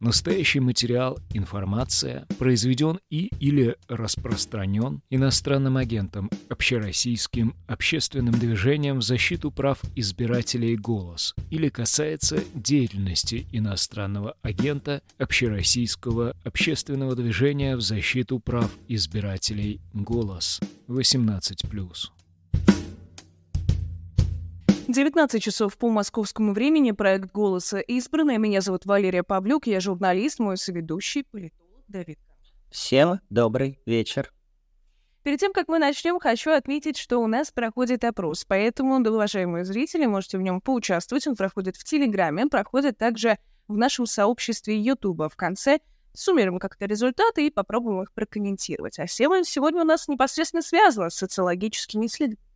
Настоящий материал, информация произведен и или распространен иностранным агентом, общероссийским общественным движением в защиту прав избирателей «Голос» или касается деятельности иностранного агента общероссийского общественного движения в защиту прав избирателей «Голос» 18+. 19 часов по московскому времени. Проект «Голоса» избранная. Меня зовут Валерия Павлюк. Я журналист, мой соведущий, политолог Давид. Всем добрый вечер. Перед тем, как мы начнем, хочу отметить, что у нас проходит опрос, поэтому, уважаемые зрители, можете в нем поучаствовать. Он проходит в Телеграме, проходит также в нашем сообществе Ютуба. В конце суммируем как-то результаты и попробуем их прокомментировать. А тема сегодня у нас непосредственно связана с социологическими исследованиями.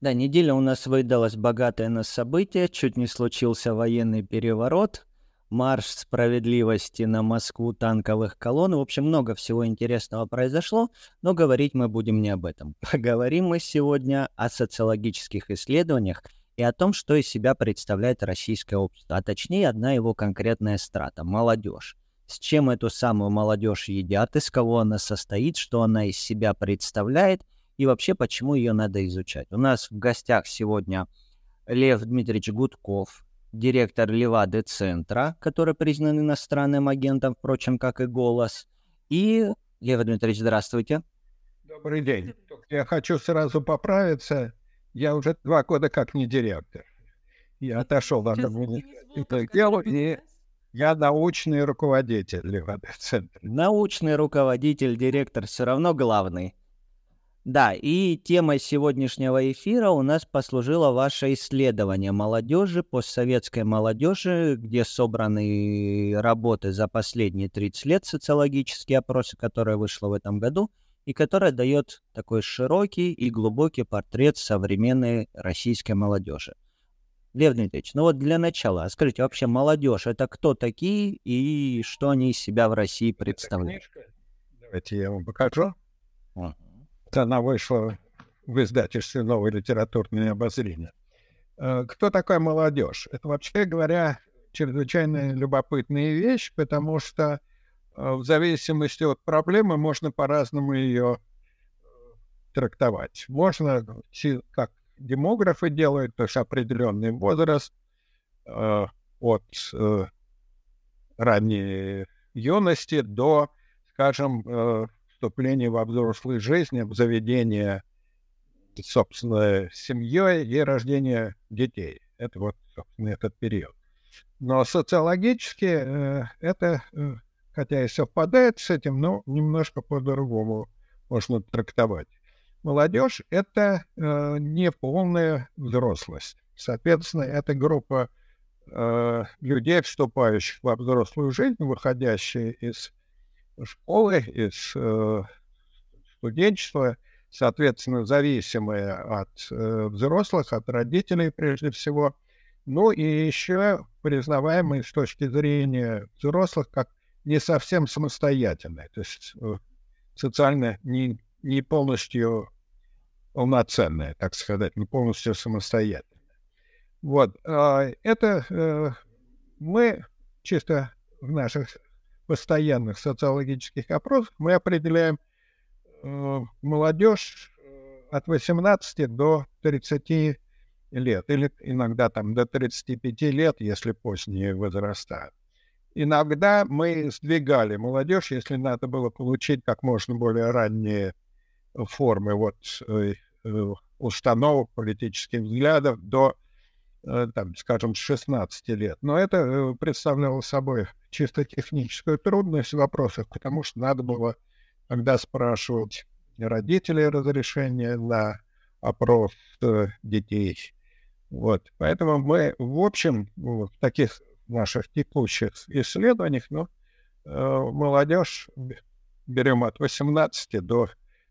Да, неделя у нас выдалась богатая на события, чуть не случился военный переворот, марш справедливости на Москву танковых колонн. В общем, много всего интересного произошло, но говорить мы будем не об этом. Поговорим мы сегодня о социологических исследованиях и о том, что из себя представляет российское общество, а точнее одна его конкретная страта – молодежь. С чем эту самую молодежь едят, из кого она состоит, что она из себя представляет – и вообще почему ее надо изучать. У нас в гостях сегодня Лев Дмитриевич Гудков, директор Левады-центра, который признан иностранным агентом, впрочем, как и «Голос». И, Лев Дмитриевич, здравствуйте. Добрый день. Я хочу сразу поправиться. Я уже два года как не директор. Я отошел от этого дела, и я научный руководитель Левады-центра. Научный руководитель, директор все равно главный. Да, и темой сегодняшнего эфира у нас послужило ваше исследование молодежи, постсоветской молодежи, где собраны работы за последние 30 лет, социологические опросы, которая вышла в этом году, и которая дает такой широкий и глубокий портрет современной российской молодежи. Лев Дмитриевич, ну вот для начала, скажите, вообще молодежь это кто такие и что они из себя в России представляют? Давайте я вам покажу. Uh-huh она вышла в издательстве «Новое литературное обозрение». Э, кто такая молодежь? Это, вообще говоря, чрезвычайно любопытная вещь, потому что э, в зависимости от проблемы можно по-разному ее э, трактовать. Можно, как демографы делают, то есть определенный возраст от ранней юности до, скажем, вступление во взрослую жизнь, обзаведение собственно, семьей и рождение детей. Это вот, собственно, этот период. Но социологически э, это, э, хотя и совпадает с этим, но немножко по-другому можно трактовать. Молодежь — это э, не полная взрослость. Соответственно, это группа э, людей, вступающих во взрослую жизнь, выходящие из школы, из э, студенчества, соответственно, зависимые от э, взрослых, от родителей прежде всего, ну и еще признаваемые с точки зрения взрослых как не совсем самостоятельные, то есть э, социально не, не полностью полноценные, так сказать, не полностью самостоятельные. Вот, э, это мы чисто в наших постоянных социологических опросах мы определяем э, молодежь э, от 18 до 30 лет, или иногда там до 35 лет, если поздние возраста. Иногда мы сдвигали молодежь, если надо было получить как можно более ранние формы вот, э, э установок, политических взглядов до там, скажем, с 16 лет. Но это э, представляло собой чисто техническую трудность в вопросах, потому что надо было тогда спрашивать родителей разрешения на опрос э, детей. Вот. Поэтому мы, в общем, в таких наших текущих исследованиях, ну, молодежь берем от 18 до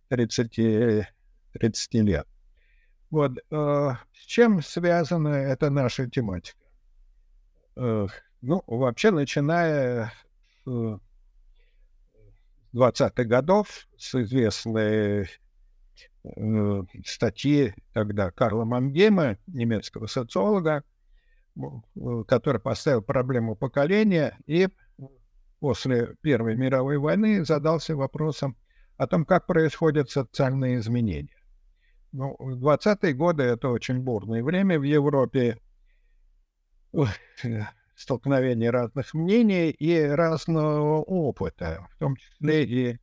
30, 30 лет. Вот. Э, с чем связана эта наша тематика? Э, ну, вообще, начиная с 20-х годов, с известной э, статьи тогда Карла Мангейма, немецкого социолога, который поставил проблему поколения и после Первой мировой войны задался вопросом о том, как происходят социальные изменения. Ну, 20-е годы — это очень бурное время в Европе, столкновение разных мнений и разного опыта, в том числе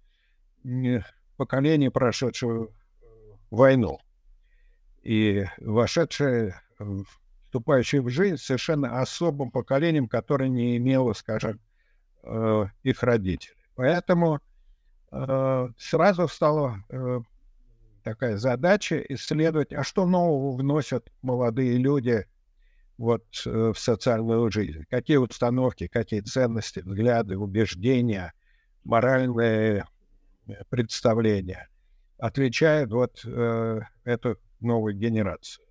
и поколений, прошедшего войну и вошедшее, вступающее в жизнь совершенно особым поколением, которое не имело, скажем, э, их родителей. Поэтому э, сразу стала э, такая задача исследовать, а что нового вносят молодые люди вот в социальную жизнь, какие установки, какие ценности, взгляды, убеждения, моральные представления отличают вот э, эту новую генерацию.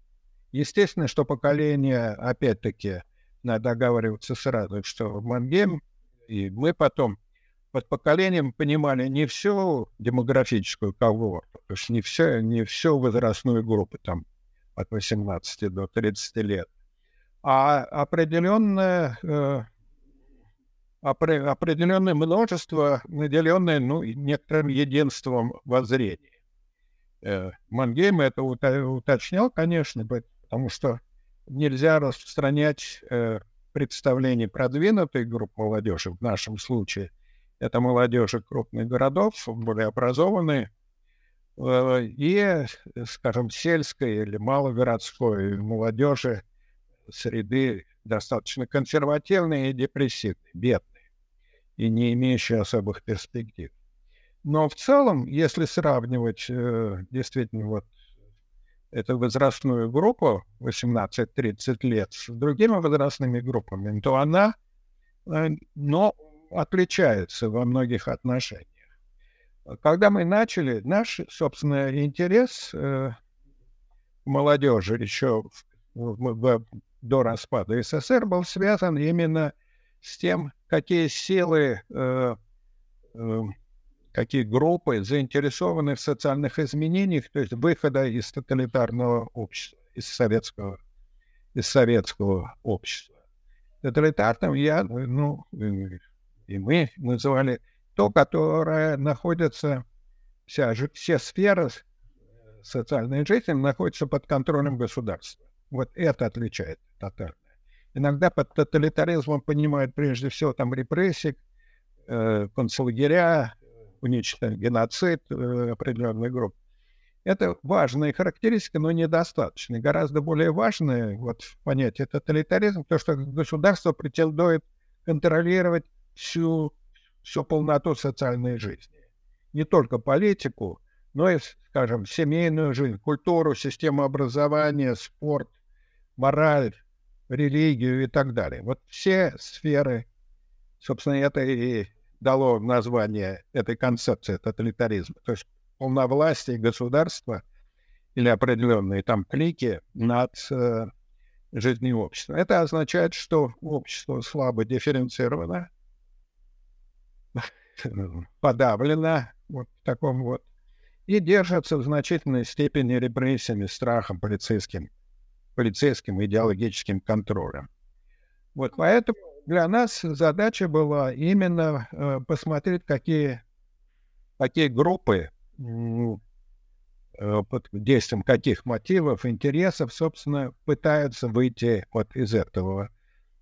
Естественно, что поколение, опять-таки, надо договариваться сразу, что Мангейм и мы потом под поколением понимали не всю демографическую когорту, то есть не, все, не всю возрастную группу, там, от 18 до 30 лет, а определенное, э, определенное множество, наделенное ну, некоторым единством воззрений. Э, Мангейм это уточнял, конечно, потому что нельзя распространять э, представление продвинутой группы молодежи, в нашем случае это молодежи крупных городов, более образованные, э, и, скажем, сельской или малогородской молодежи среды достаточно консервативные и депрессивные, бедные, и не имеющие особых перспектив. Но в целом, если сравнивать э, действительно вот эту возрастную группу 18-30 лет с другими возрастными группами, то она э, но отличается во многих отношениях. Когда мы начали, наш, собственно, интерес э, молодежи еще в, в, до распада СССР был связан именно с тем, какие силы э, э, какие группы заинтересованы в социальных изменениях, то есть выхода из тоталитарного общества, из советского, из советского общества. Тоталитарным я, ну, и мы называли то, которое находится, вся, все сферы социальной жизни находятся под контролем государства. Вот это отличает тотальное. Иногда под тоталитаризмом понимают прежде всего там репрессии, э, концлагеря, уничтожен геноцид э, определенной группы. Это важная характеристика, но недостаточная. Гораздо более важное вот, понятие тоталитаризм, то, что государство претендует контролировать всю, всю полноту социальной жизни. Не только политику, но и, скажем, семейную жизнь, культуру, систему образования, спорт, мораль, религию и так далее. Вот все сферы, собственно, это и дало название этой концепции тоталитаризма. То есть полновластие государства или определенные там клики над э, жизнью общества. Это означает, что общество слабо дифференцировано, подавлено вот в таком вот и держится в значительной степени репрессиями, страхом, полицейским, полицейским идеологическим контролем. Вот поэтому для нас задача была именно э, посмотреть, какие, какие группы э, под действием каких мотивов, интересов, собственно, пытаются выйти вот из этого,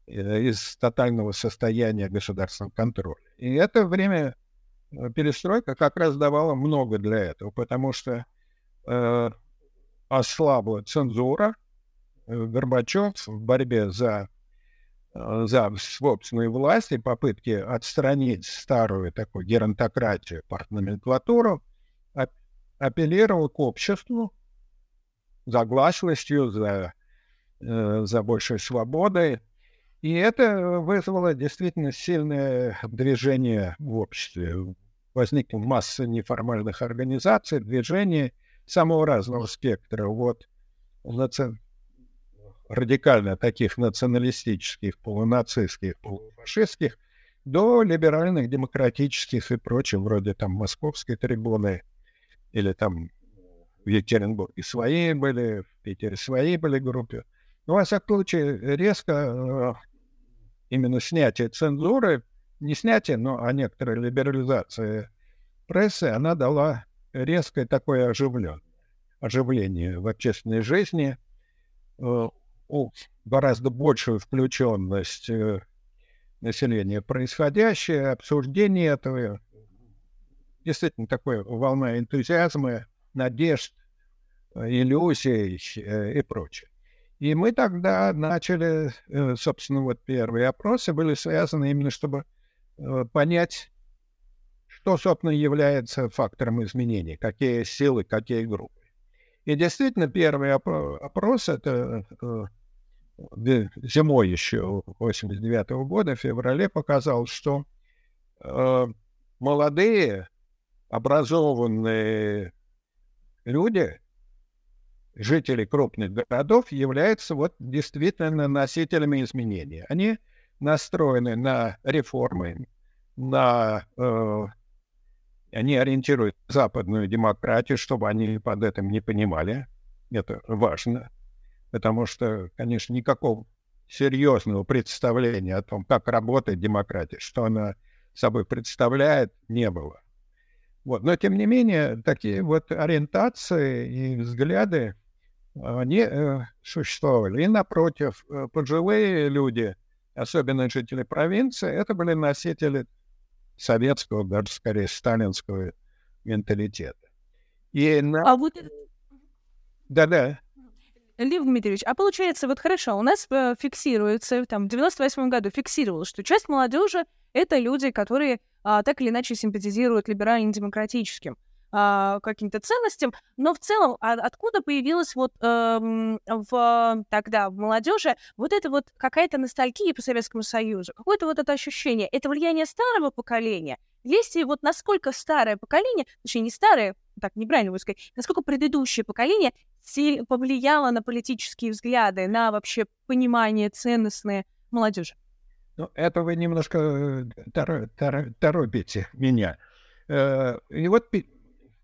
из тотального состояния государственного контроля. И это время э, перестройка как раз давала много для этого, потому что э, ослабла цензура, э, Горбачев в борьбе за Э, за собственную власть и попытки отстранить старую такую геронтократию, партноменклатуру, апеллировал к обществу за гласностью, за, э, за большей свободой. И это вызвало действительно сильное движение в обществе. Возникла масса неформальных организаций, движений самого разного спектра. Вот радикально таких националистических, полунацистских, полуфашистских, до либеральных, демократических и прочим, вроде там Московской трибуны или там в Екатеринбурге свои были, в Питере свои были группы. Но, во всяком случае, резко э, именно снятие цензуры не снятие, но а некоторая либерализация прессы, она дала резкое такое оживлен, оживление в общественной жизни, э, гораздо большую включенность э, населения происходящее, обсуждение этого, действительно такая волна энтузиазма, надежд, э, иллюзий и прочее. И мы тогда начали, собственно, вот первые опросы были связаны именно, чтобы понять, что, собственно, является фактором изменений, какие силы, какие группы. И действительно, первый опрос, это э, зимой еще 89 -го года, в феврале, показал, что э, молодые, образованные люди, жители крупных городов, являются вот действительно носителями изменений. Они настроены на реформы, на э, они ориентируют западную демократию, чтобы они под этим не понимали. Это важно, потому что, конечно, никакого серьезного представления о том, как работает демократия, что она собой представляет, не было. Вот. Но, тем не менее, такие вот ориентации и взгляды, они э, существовали. И, напротив, э, пожилые люди, особенно жители провинции, это были носители советского, даже скорее сталинского менталитета. И на... А вот... Да-да. Лев Дмитриевич, а получается, вот хорошо, у нас э, фиксируется, там, в 98 году фиксировалось, что часть молодежи — это люди, которые а, так или иначе симпатизируют либерально-демократическим а, каким-то ценностям, но в целом а, откуда появилась вот эм, в, тогда в молодежи вот это вот какая-то ностальгия по Советскому Союзу, какое-то вот это ощущение, это влияние старого поколения, если вот насколько старое поколение, точнее не старое, так неправильно будет сказать, насколько предыдущее поколение повлияло на политические взгляды, на вообще понимание ценностное молодежи? Ну, это вы немножко э, торопите меня. Э, и вот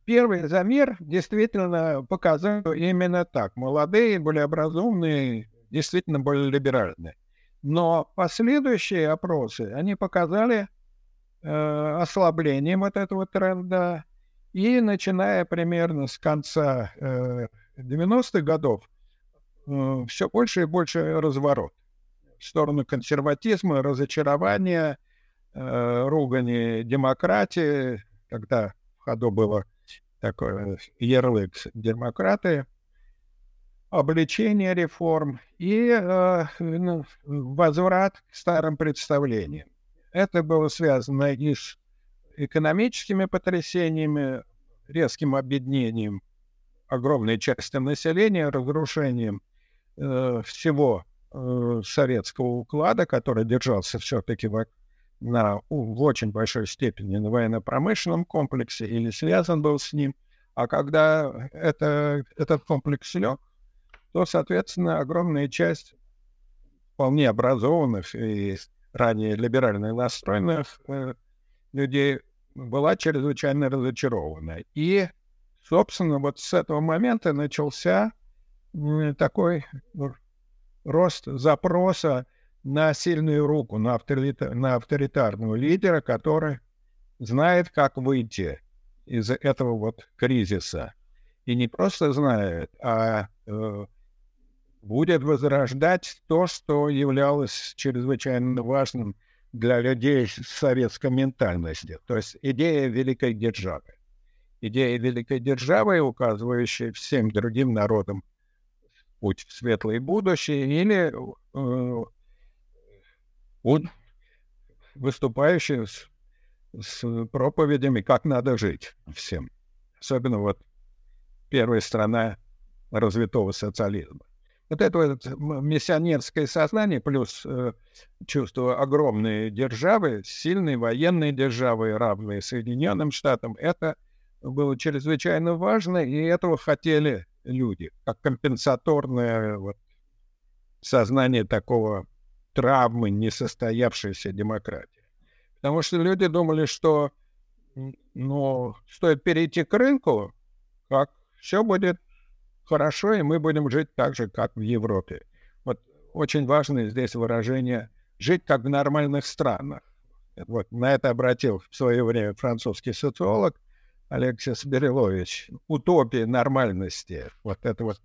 Первый замер действительно показал именно так. Молодые, более образованные, действительно более либеральные. Но последующие опросы, они показали э, ослабление вот этого тренда. И начиная примерно с конца э, 90-х годов, э, все больше и больше разворот в сторону консерватизма, разочарования, э, ругани демократии, когда в ходу было такой ярлык демократы, обличение реформ и э, ну, возврат к старым представлениям. Это было связано и с экономическими потрясениями, резким объединением огромной части населения, разрушением э, всего э, советского уклада, который держался все-таки в на, в очень большой степени на военно-промышленном комплексе или связан был с ним. А когда это, этот комплекс лег, то, соответственно, огромная часть вполне образованных и ранее либерально настроенных э, людей была чрезвычайно разочарована. И, собственно, вот с этого момента начался э, такой рост запроса на сильную руку, на, авторитар, на авторитарного лидера, который знает, как выйти из этого вот кризиса. И не просто знает, а э, будет возрождать то, что являлось чрезвычайно важным для людей советской ментальностью, то есть идея великой державы. Идея великой державы, указывающая всем другим народам путь в светлое будущее, или э, он выступающий с, с проповедями, как надо жить всем. Особенно вот первая страна развитого социализма. Вот это вот миссионерское сознание плюс э, чувство огромной державы, сильной военной державы, равной Соединенным Штатам, это было чрезвычайно важно, и этого хотели люди, как компенсаторное вот, сознание такого травмы несостоявшейся демократии. Потому что люди думали, что ну, стоит перейти к рынку, как все будет хорошо, и мы будем жить так же, как в Европе. Вот очень важно здесь выражение «жить как в нормальных странах». Вот на это обратил в свое время французский социолог Алексис Берилович. Утопия нормальности. Вот это вот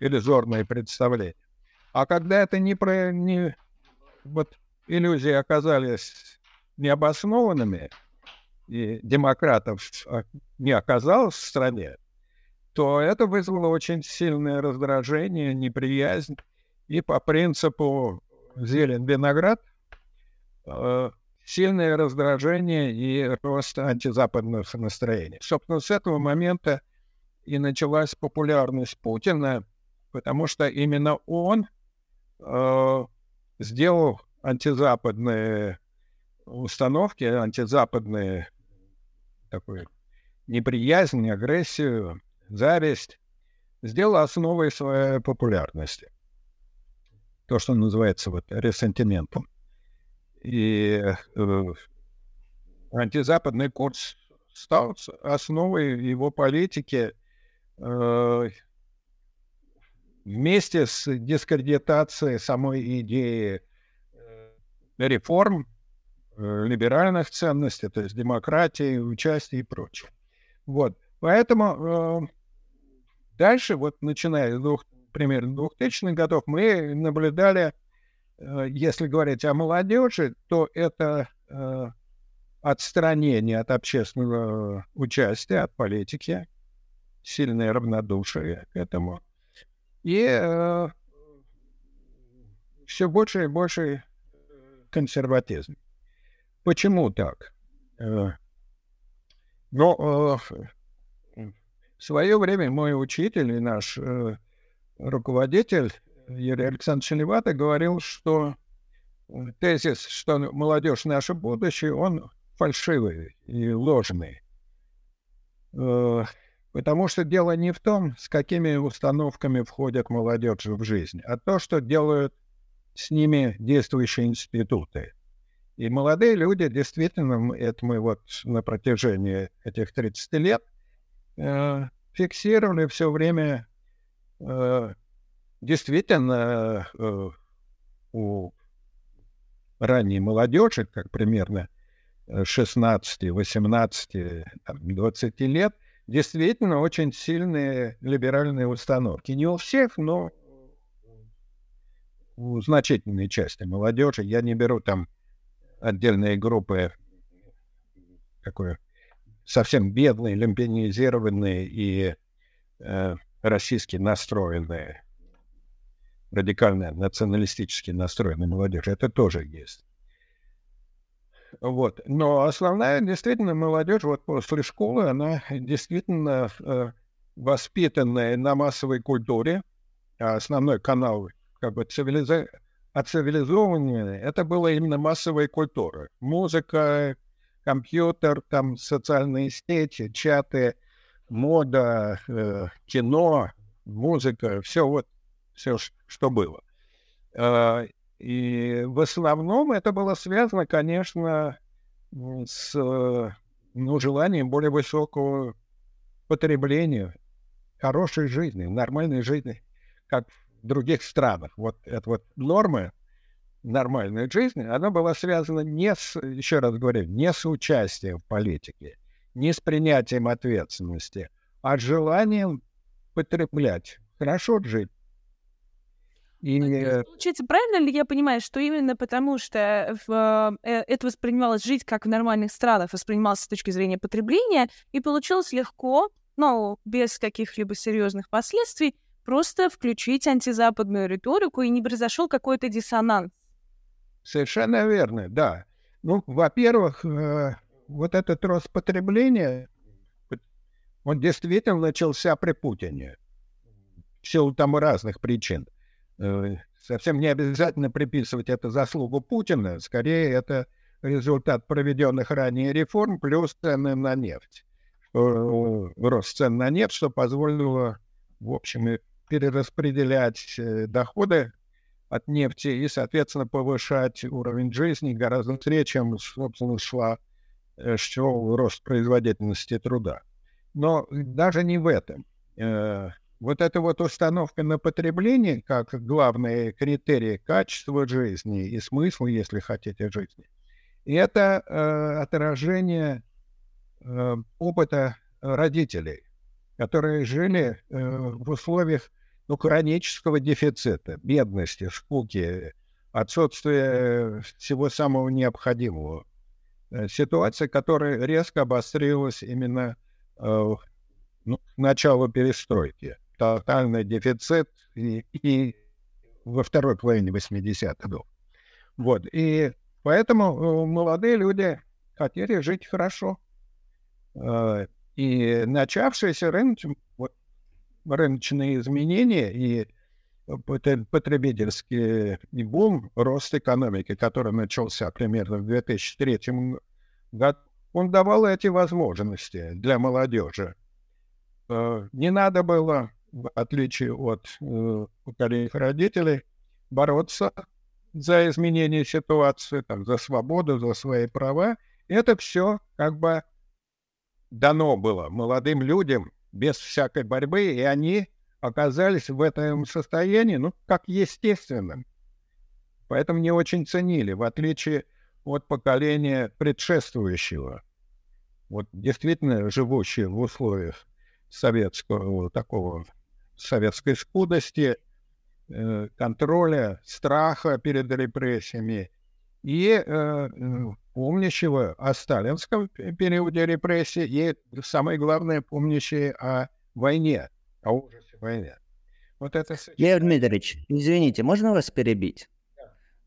иллюзорное представление. А когда это не про... Не, вот иллюзии оказались необоснованными, и демократов а, не оказалось в стране, то это вызвало очень сильное раздражение, неприязнь. И по принципу зелень виноград э, сильное раздражение и рост антизападных настроений. Собственно, с этого момента и началась популярность Путина, потому что именно он э, сделал антизападные установки, антизападные такой неприязнь, агрессию, зависть, сделал основой своей популярности. То, что называется вот ресентиментом. И э, антизападный курс стал основой его политики э, вместе с дискредитацией самой идеи э, реформ, э, либеральных ценностей, то есть демократии, участия и прочее. Вот. Поэтому э, дальше, вот начиная с двух, примерно 2000-х годов, мы наблюдали, если говорить о молодежи, то это отстранение от общественного участия, от политики, сильное равнодушие к этому – и э, все больше и больше консерватизм. Почему так? Э, но э, в свое время мой учитель и наш э, руководитель Юрий Александрович Левата говорил, что э, тезис, что молодежь наше будущее, он фальшивый и ложный. Потому что дело не в том, с какими установками входят молодежь в жизнь, а то, что делают с ними действующие институты. И молодые люди действительно, это мы вот на протяжении этих 30 лет э, фиксировали все время э, действительно э, у ранней молодежи, как примерно 16, 18, 20 лет, действительно очень сильные либеральные установки. Не у всех, но у значительной части молодежи. Я не беру там отдельные группы такое совсем бедные, люмпинизированные и э, российски настроенные, радикально националистически настроенные молодежи. Это тоже есть. Вот. Но основная действительно молодежь вот после школы, она действительно э, воспитанная на массовой культуре. А основной канал как бы цивилиза... оцивилизованный, это была именно массовая культура. Музыка, компьютер, там социальные сети, чаты, мода, э, кино, музыка, все вот, все, что было. Э, и в основном это было связано, конечно, с ну, желанием более высокого потребления, хорошей жизни, нормальной жизни, как в других странах. Вот эта вот норма нормальной жизни, она была связана не с, еще раз говорю, не с участием в политике, не с принятием ответственности, а с желанием потреблять, хорошо жить, и... Ну, получается, правильно ли я понимаю, что именно потому, что в, э, это воспринималось жить как в нормальных странах, воспринималось с точки зрения потребления, и получилось легко, но без каких-либо серьезных последствий, просто включить антизападную риторику, и не произошел какой-то диссонанс? Совершенно верно, да. Ну, во-первых, э, вот этот рост потребления, он действительно начался при Путине. В силу там разных причин. Э, совсем не обязательно приписывать это заслугу Путина, скорее это результат проведенных ранее реформ плюс цены на нефть. Э, рост цен на нефть, что позволило, в общем, перераспределять э, доходы от нефти и, соответственно, повышать уровень жизни гораздо быстрее, чем, собственно, шла, шел рост производительности труда. Но даже не в этом вот эта вот установка на потребление как главные критерии качества жизни и смысла, если хотите, жизни, это э, отражение э, опыта родителей, которые жили э, в условиях ну, хронического дефицита, бедности, скуки, отсутствия всего самого необходимого. Э, ситуация, которая резко обострилась именно э, ну, к началу перестройки. Тотальный дефицит и, и во второй половине 80-х был. Вот. И поэтому э, молодые люди хотели жить хорошо. Э, и начавшиеся рынч... вот, рыночные изменения и потребительский бум, рост экономики, который начался примерно в 2003 году, он давал эти возможности для молодежи. Э, не надо было, в отличие от э, поколения родителей, бороться за изменение ситуации, там, за свободу, за свои права. Это все как бы дано было молодым людям без всякой борьбы, и они оказались в этом состоянии, ну, как естественным. Поэтому не очень ценили, в отличие от поколения предшествующего. Вот действительно живущие в условиях советского такого советской скудости, э, контроля, страха перед репрессиями и э, э, помнящего о сталинском периоде репрессий и, самое главное, помнящие о войне, о ужасе войны. Вот это... Лев Дмитриевич, извините, можно вас перебить?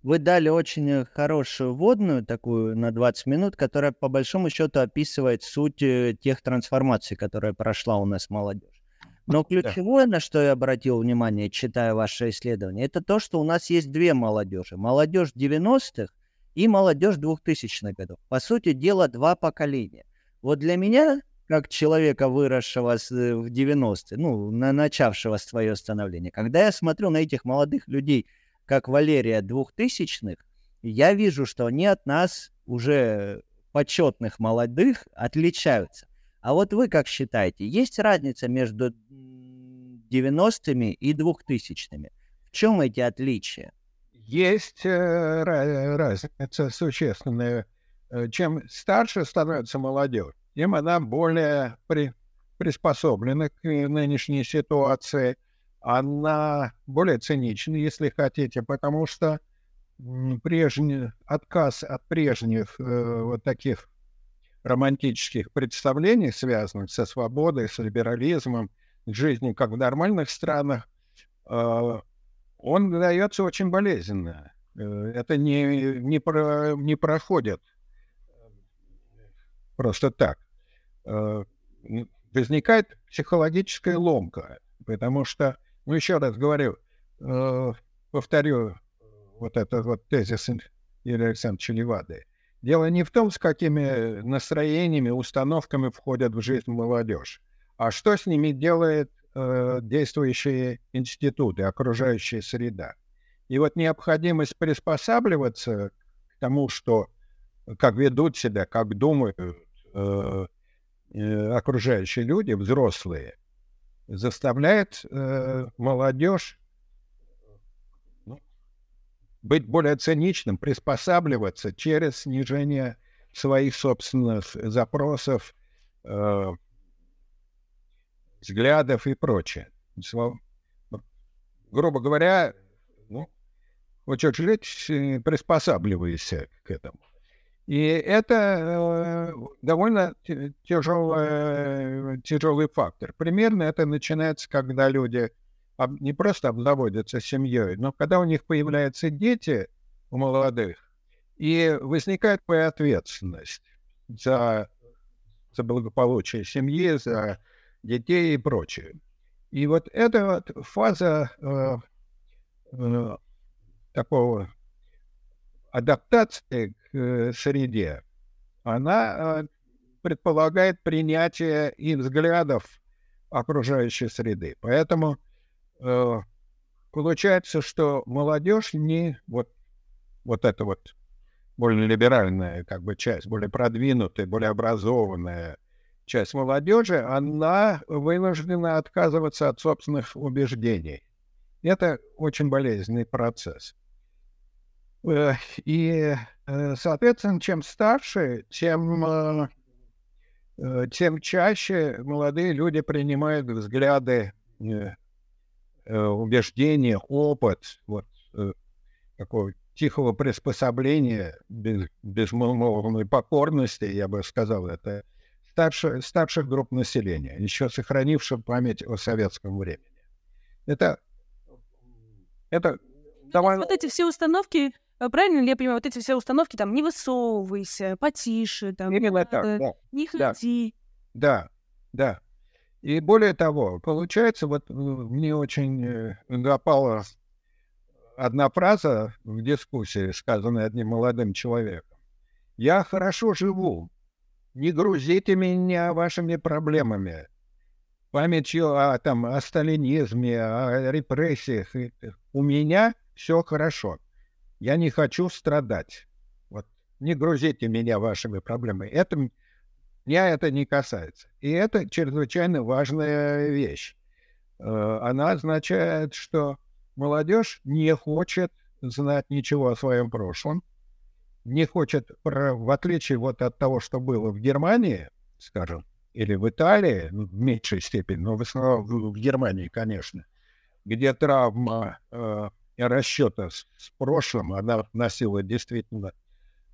Вы дали очень хорошую вводную, такую на 20 минут, которая по большому счету описывает суть э, тех трансформаций, которая прошла у нас молодежь. Но ключевое, на что я обратил внимание, читая ваше исследование, это то, что у нас есть две молодежи. Молодежь 90-х и молодежь 2000-х годов. По сути дела, два поколения. Вот для меня, как человека, выросшего э, в 90-е, ну, на начавшего свое становление, когда я смотрю на этих молодых людей, как Валерия 2000-х, я вижу, что они от нас, уже почетных молодых, отличаются. А вот вы как считаете, есть разница между 90-ми и 2000-ми? В чем эти отличия? Есть э, разница существенная. Э, чем старше становится молодежь, тем она более при, приспособлена к нынешней ситуации. Она более цинична, если хотите, потому что прежний отказ от прежних э, вот таких романтических представлений, связанных со свободой, с либерализмом, жизнью как в нормальных странах, э, он дается очень болезненно. Э, это не, не, про, не проходит просто так. Э, возникает психологическая ломка, потому что, ну, еще раз говорю, э, повторю вот этот вот тезис Юрия Александровича Левады. Дело не в том, с какими настроениями, установками входят в жизнь молодежь, а что с ними делает э, действующие институты, окружающая среда. И вот необходимость приспосабливаться к тому, что как ведут себя, как думают э, э, окружающие люди, взрослые, заставляет э, молодежь быть более циничным, приспосабливаться через снижение своих собственных запросов, э, взглядов и прочее. Грубо говоря, ну, хочешь жить, э, приспосабливайся к этому. И это э, довольно тяжелый, тяжелый фактор. Примерно это начинается, когда люди не просто обзаводятся семьей, но когда у них появляются дети у молодых, и возникает твоя ответственность за, за благополучие семьи, за детей и прочее. И вот эта вот фаза э, э, такого адаптации к э, среде, она э, предполагает принятие и взглядов окружающей среды. Поэтому э, получается, что молодежь не вот, вот эта вот более либеральная как бы часть, более продвинутая, более образованная, часть молодежи, она вынуждена отказываться от собственных убеждений. Это очень болезненный процесс. Э, и, э, соответственно, чем старше, тем, тем чаще молодые люди принимают взгляды, убеждения, опыт, вот такого тихого приспособления, без, безмолвной покорности, я бы сказал, это старше, старших групп населения, еще сохранивших память о советском времени. Это, это довольно... Вот эти все установки, э, правильно ли я понимаю, вот эти все установки, там, не высовывайся, потише, там, Именно так, да. не ходи. Да, да. И более того, получается, вот э, мне очень запала э, одна фраза в дискуссии, сказанная одним молодым человеком. «Я хорошо живу. Не грузите меня вашими проблемами, памятью о, там, о сталинизме, о репрессиях. У меня все хорошо. Я не хочу страдать. Вот не грузите меня вашими проблемами. Это, меня это не касается. И это чрезвычайно важная вещь. Э, она означает, что молодежь не хочет знать ничего о своем прошлом, не хочет, в отличие вот от того, что было в Германии, скажем, или в Италии, в меньшей степени, но в основном в Германии, конечно, где травма э, расчета с, с прошлым, она носила действительно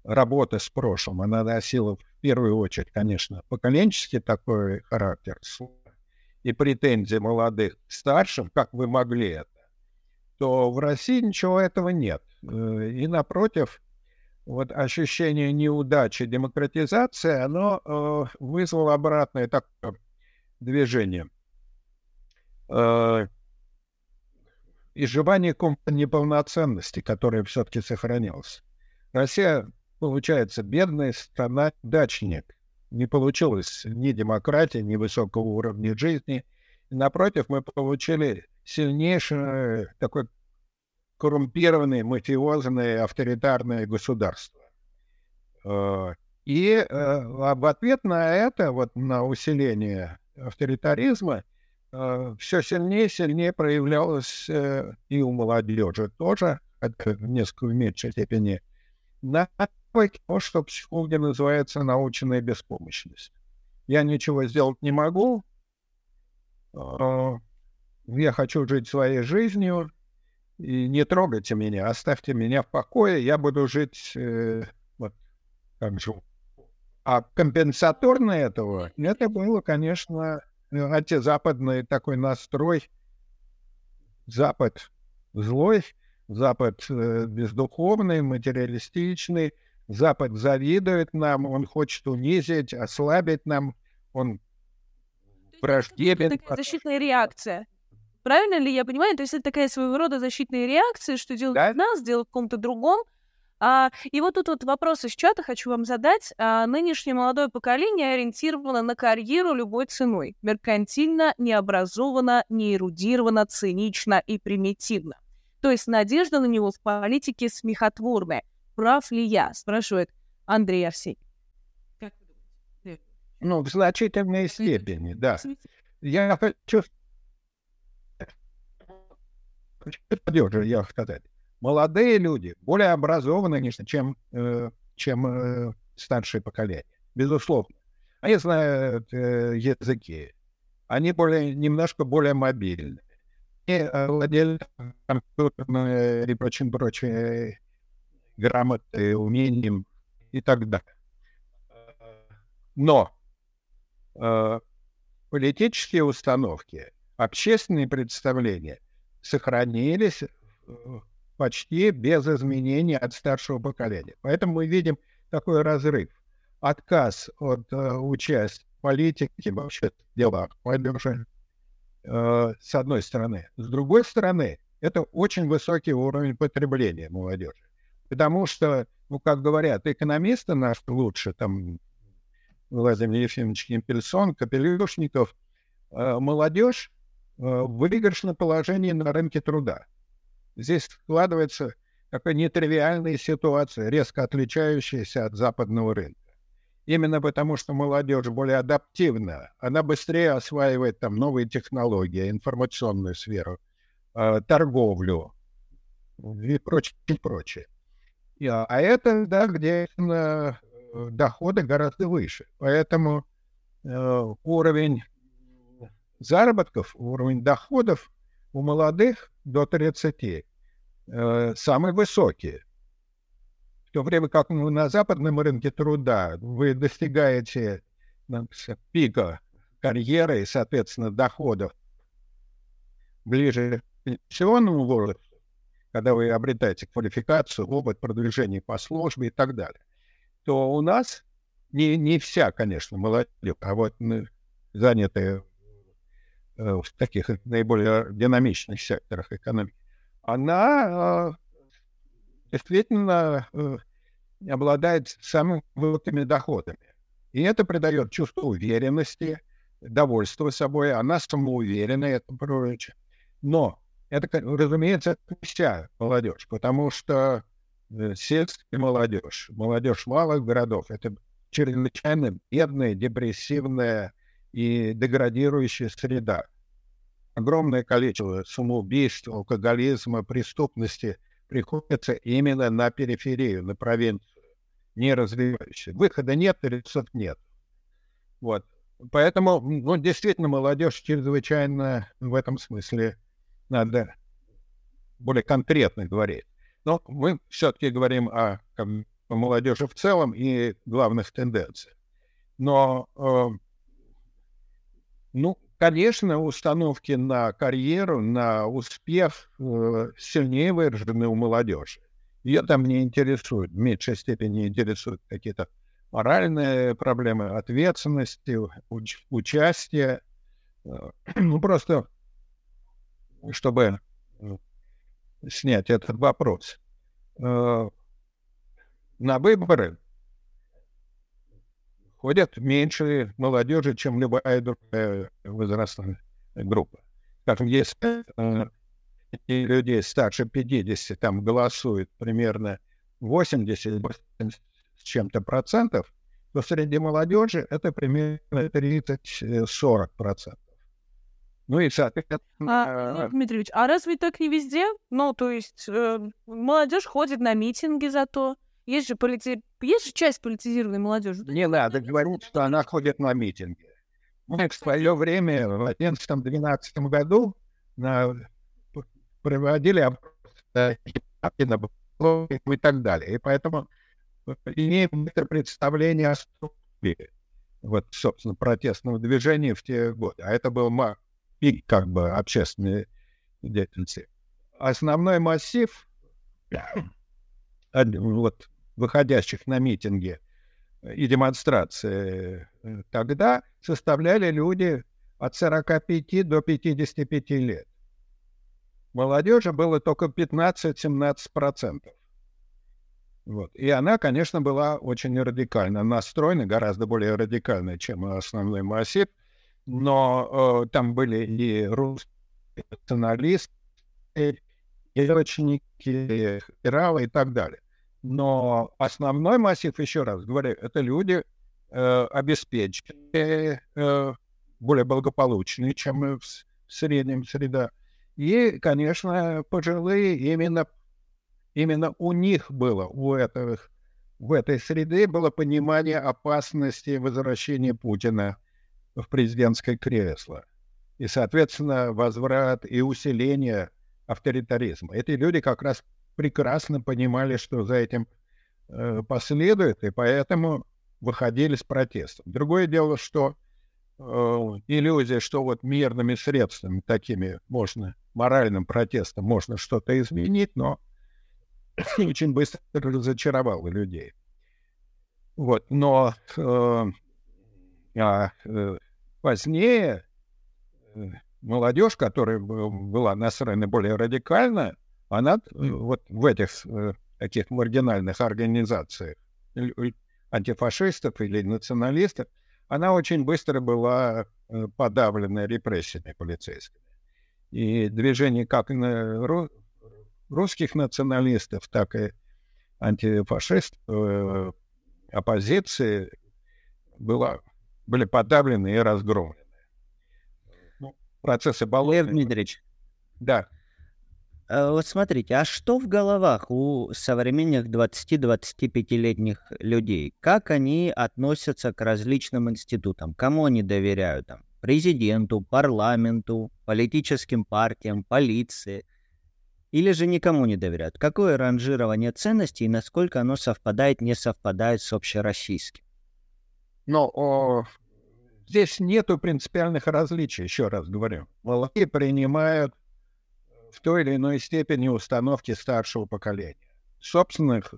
работа с прошлым, она носила в первую очередь, конечно, поколенческий такой характер и претензии молодых к старшим, как вы могли это, то в России ничего этого нет. Э, и напротив, вот ощущение неудачи демократизации, оно э, вызвало обратное такое движение. Э, изживание неполноценности, которая все-таки сохранилась. Россия, получается, бедная страна, дачник. Не получилось ни демократии, ни высокого уровня жизни. Напротив, мы получили сильнейшее такой коррумпированное, мафиозное, авторитарное государство. Э, и э, в ответ на это, вот на усиление авторитаризма, э, все сильнее и сильнее проявлялось и у молодежи тоже, в несколько меньшей степени, на то, что в психологии называется наученная беспомощность. Я ничего сделать не могу, я хочу жить своей жизнью, и не трогайте меня, оставьте меня в покое, я буду жить э, вот как живу. А компенсаторно этого, это было, конечно, антизападный такой настрой. Запад злой, Запад э, бездуховный, материалистичный, Запад завидует нам, он хочет унизить, ослабить нам, он враждебен. Такая защитная реакция. Правильно ли я понимаю? То есть это такая своего рода защитная реакция, что делать да? нас, делать в ком-то другом. А, и вот тут вот вопрос из чата хочу вам задать. А, нынешнее молодое поколение ориентировано на карьеру любой ценой. Меркантильно, необразованно, неэрудировано, цинично и примитивно. То есть надежда на него в политике смехотворная. Прав ли я? Спрашивает Андрей Арсений. Ну, в значительной степени, да. Я хочу я сказать. Молодые люди более образованы, конечно, чем, э, чем э, старшее поколение, безусловно. Они знают э, языки, они более, немножко более мобильны. И владеют компьютерной и прочим, прочим грамотой, умением и так далее. Но э, политические установки, общественные представления – сохранились э, почти без изменений от старшего поколения. Поэтому мы видим такой разрыв. Отказ от э, участия в политике, вообще дела молодежи, э, с одной стороны. С другой стороны, это очень высокий уровень потребления молодежи. Потому что, ну, как говорят, экономисты наши лучше, там, Владимир Ефимович Кемпельсон, Капелюшников, э, молодежь Э, в выигрышном положении на рынке труда. Здесь складывается такая нетривиальная ситуация, резко отличающаяся от западного рынка. Именно потому, что молодежь более адаптивна, она быстрее осваивает там новые технологии, информационную сферу, э, торговлю и прочее, и прочее. А это, да, где э, доходы гораздо выше. Поэтому э, уровень заработков, уровень доходов у молодых до 30 э, самый высокий. В то время как на западном рынке труда вы достигаете пика карьеры и, соответственно, доходов ближе к пенсионному возрасту, когда вы обретаете квалификацию, опыт продвижения по службе и так далее, то у нас не, не вся, конечно, молодежь, а вот занятые э, в таких наиболее динамичных секторах экономики, она э, действительно э, обладает самыми высокими доходами. И это придает чувство уверенности, довольства собой, она самоуверенная, это прочее. Но это, разумеется, вся молодежь, потому что э, сельская молодежь, молодежь малых городов, это чрезвычайно бедная, депрессивная и деградирующая среда. Огромное количество самоубийств, алкоголизма, преступности приходится именно на периферию, на провинцию, не развивающую. Выхода нет, рецепт нет. Вот. Поэтому, ну, действительно, молодежь чрезвычайно в этом смысле надо более конкретно говорить. Но мы все-таки говорим о, о молодежи в целом и главных тенденциях. Но, э, ну, конечно, установки на карьеру, на успех э, сильнее выражены у молодежи. Ее там не интересует, в меньшей степени интересуют какие-то моральные проблемы, ответственности, уч- участия. Э, ну, просто чтобы э, снять этот вопрос. Э, на выборы ходят меньше молодежи, чем любая другая возрастная группа. Скажем, если э, людей старше 50 там голосует примерно 80, 80 с чем-то процентов, то среди молодежи это примерно 30-40 процентов. Ну и, соответственно... А, Дмитриевич, а разве так не везде? Ну, то есть э, молодежь ходит на митинги зато. Есть же, полити... есть же часть политизированной молодежи. Не надо говорить, что она ходит на митинги. Мы в свое время, в 2011-2012 году, на... проводили опросы и так далее. И поэтому имеем это представление о структуре вот, собственно, протестного движения в те годы. А это был и как бы общественной деятельности. Основной массив вот, выходящих на митинги и демонстрации э, тогда составляли люди от 45 до 55 лет. Молодежи было только 15-17%. Вот. И она, конечно, была очень радикально настроена, гораздо более радикальная, чем основной массив но э, там были и русские националисты, и девочники, генералы и так далее. Но основной массив, еще раз говорю, это люди э, обеспеченные, э, более благополучные, чем в, среднем среда. И, конечно, пожилые именно, именно у них было, у этих, в этой среды было понимание опасности возвращения Путина в президентское кресло. И, соответственно, возврат и усиление авторитаризма. Эти люди как раз прекрасно понимали, что за этим э, последует, и поэтому выходили с протестом. Другое дело, что э, иллюзия, что вот мирными средствами, такими можно, моральным протестом можно что-то изменить, но очень быстро разочаровало людей. Вот, но э, а э, позднее э, молодежь, которая была настроена более радикально, она э, вот в этих таких маргинальных организациях антифашистов или националистов, она очень быстро была подавлена репрессиями полицейскими. И движение как на русских националистов, так и антифашистов, оппозиции было были подавлены и разгромлены. Ну, процессы Болотной... Дмитриевич. Да. А вот смотрите, а что в головах у современных 20-25-летних людей? Как они относятся к различным институтам? Кому они доверяют? Там, президенту, парламенту, политическим партиям, полиции? Или же никому не доверяют? Какое ранжирование ценностей и насколько оно совпадает, не совпадает с общероссийским? О, здесь нету принципиальных различий, еще раз говорю. Молодые принимают в той или иной степени установки старшего поколения. Собственных,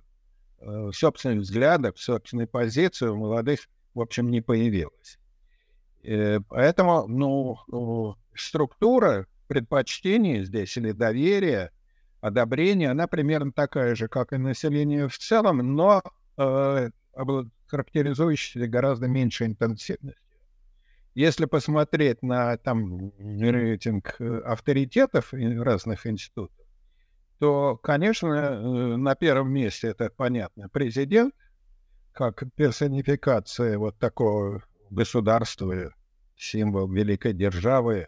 э, собственных взглядов, собственной позиции у молодых, в общем, не появилось. Э, поэтому, ну, структура предпочтений здесь или доверия, одобрения, она примерно такая же, как и население в целом, но э, характеризующаяся гораздо меньшей интенсивностью. Если посмотреть на там рейтинг э, авторитетов разных институтов, то, конечно, э, на первом месте это понятно президент, как персонификация вот такого государства, символ великой державы.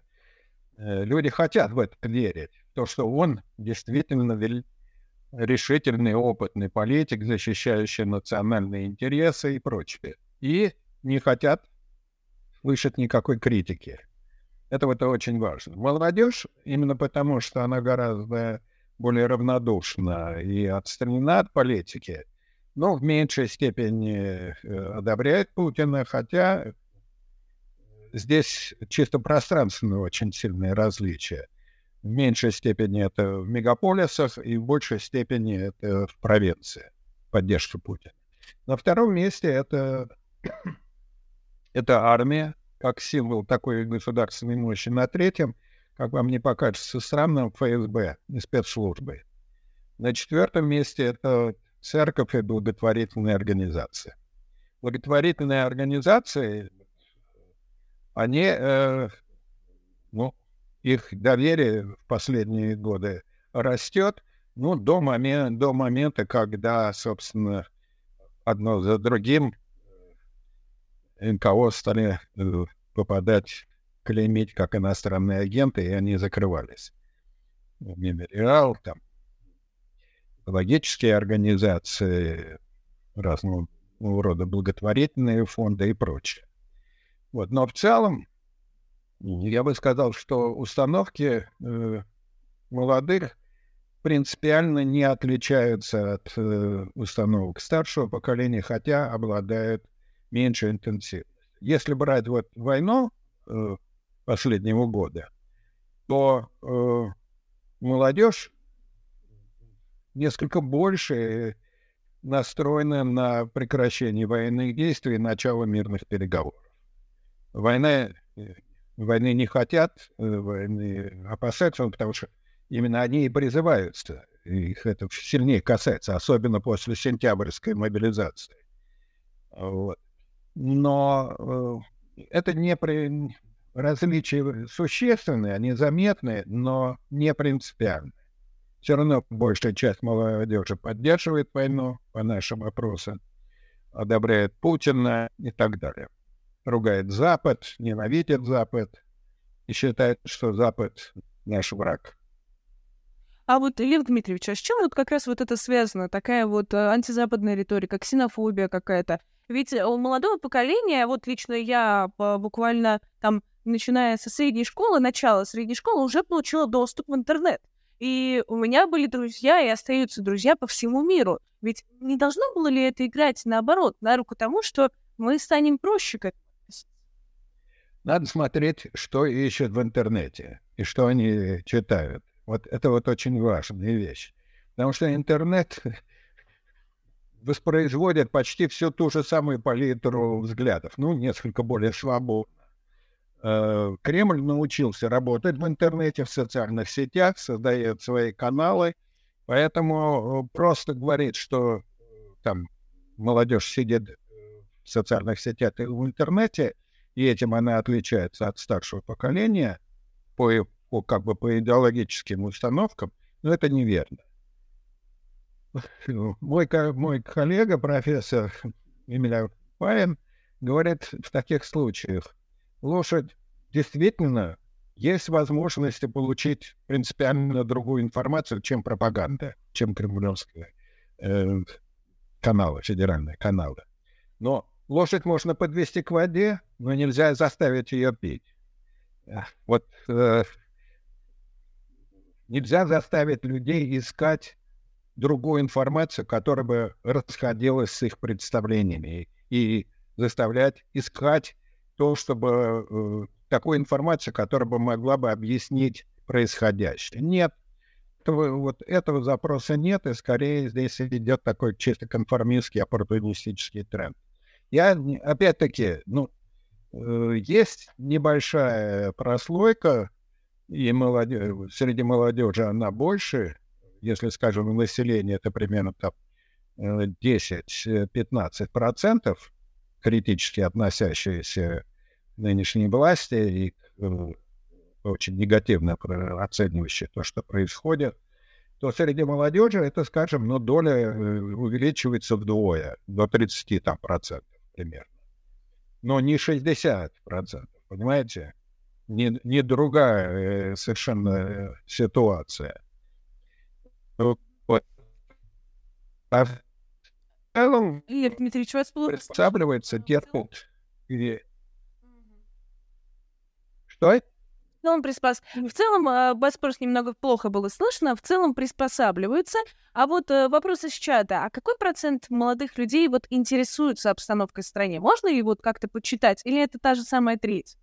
Э, люди хотят в это верить, то, что он действительно решительный, опытный политик, защищающий национальные интересы и прочее. И не хотят слышать никакой критики. Это вот очень важно. Молодежь, именно потому, что она гораздо более равнодушна и отстранена от политики, но в меньшей степени э, одобряет Путина, хотя здесь чисто пространственное очень сильное различие. В меньшей степени это в мегаполисах и в большей степени это в провинции, поддержка Путина. На втором месте это это армия, как символ такой государственной мощи. На третьем, как вам не покажется странным, ФСБ и спецслужбы. На четвертом месте это церковь и благотворительные организации. Благотворительные организации, они, э, ну, их доверие в последние годы растет, ну, до, момента, до момента, когда, собственно, одно за другим НКО стали э, попадать, клеймить как иностранные агенты, и они закрывались. Мемориал, там, логические организации, разного рода благотворительные фонды и прочее. Вот. Но в целом, я бы сказал, что установки э, молодых принципиально не отличаются от э, установок старшего поколения, хотя обладают меньше интенсивность. Если брать вот войну э, последнего года, то э, молодежь несколько больше настроена на прекращение военных действий и начало мирных переговоров. Война, э, войны не хотят, э, войны опасаются, потому что именно они и призываются. Их это сильнее касается, особенно после сентябрьской мобилизации. Вот но э, это не при... различия существенные, они заметные, но не принципиальные. Все равно большая часть молодежи поддерживает войну, по нашим опросам, одобряет Путина и так далее. Ругает Запад, ненавидит Запад и считает, что Запад наш враг. А вот, Илья Дмитриевич, а с чем вот как раз вот это связано? Такая вот э, антизападная риторика, ксенофобия какая-то? Ведь э, у молодого поколения, вот лично я буквально там, начиная со средней школы, начало средней школы, уже получила доступ в интернет. И у меня были друзья и остаются друзья по всему миру. Ведь не должно было ли это играть наоборот, на руку тому, что мы станем проще к Надо смотреть, что ищут в интернете и что они читают. Вот это вот очень важная вещь. Потому что интернет воспроизводят почти всю ту же самую палитру взглядов, ну, несколько более свободно. Э, Кремль научился работать в интернете, в социальных сетях, создает свои каналы, поэтому э, просто говорит, что э, там молодежь сидит в социальных сетях и в интернете, и этим она отличается от старшего поколения по, по как бы по идеологическим установкам, но это неверно. Мой, мой коллега, профессор Эмиля Пайн, говорит в таких случаях, лошадь действительно есть возможности получить принципиально другую информацию, чем пропаганда, чем кремлевские э, каналы, федеральные каналы. Но лошадь можно подвести к воде, но нельзя заставить ее пить. Вот э, нельзя заставить людей искать другую информацию, которая бы расходилась с их представлениями, и заставлять искать то, чтобы э, такую информацию, которая бы могла бы объяснить происходящее. Нет, этого, вот этого запроса нет, и скорее здесь идет такой чисто конформистский, оппортунистический тренд. Я, опять-таки, ну, э, есть небольшая прослойка, и молодежь, среди молодежи она больше, если, скажем, население это примерно там 10-15% э, критически относящиеся к нынешней власти и э, очень негативно оценивающие то, что происходит, то среди молодежи это, скажем, ну, доля э, увеличивается вдвое, до 30 там, процентов примерно. Но не 60 процентов, понимаете? Не, не другая э, совершенно э, ситуация. А в целом Илья Дмитриевич, вас приспосабливается терпит. Где... Что? Ну, он приспос... В целом, э, Боспорс немного плохо было слышно, в целом приспосабливаются. А вот э, вопрос из чата. А какой процент молодых людей вот интересуются обстановкой в стране? Можно ли вот как-то почитать? Или это та же самая треть?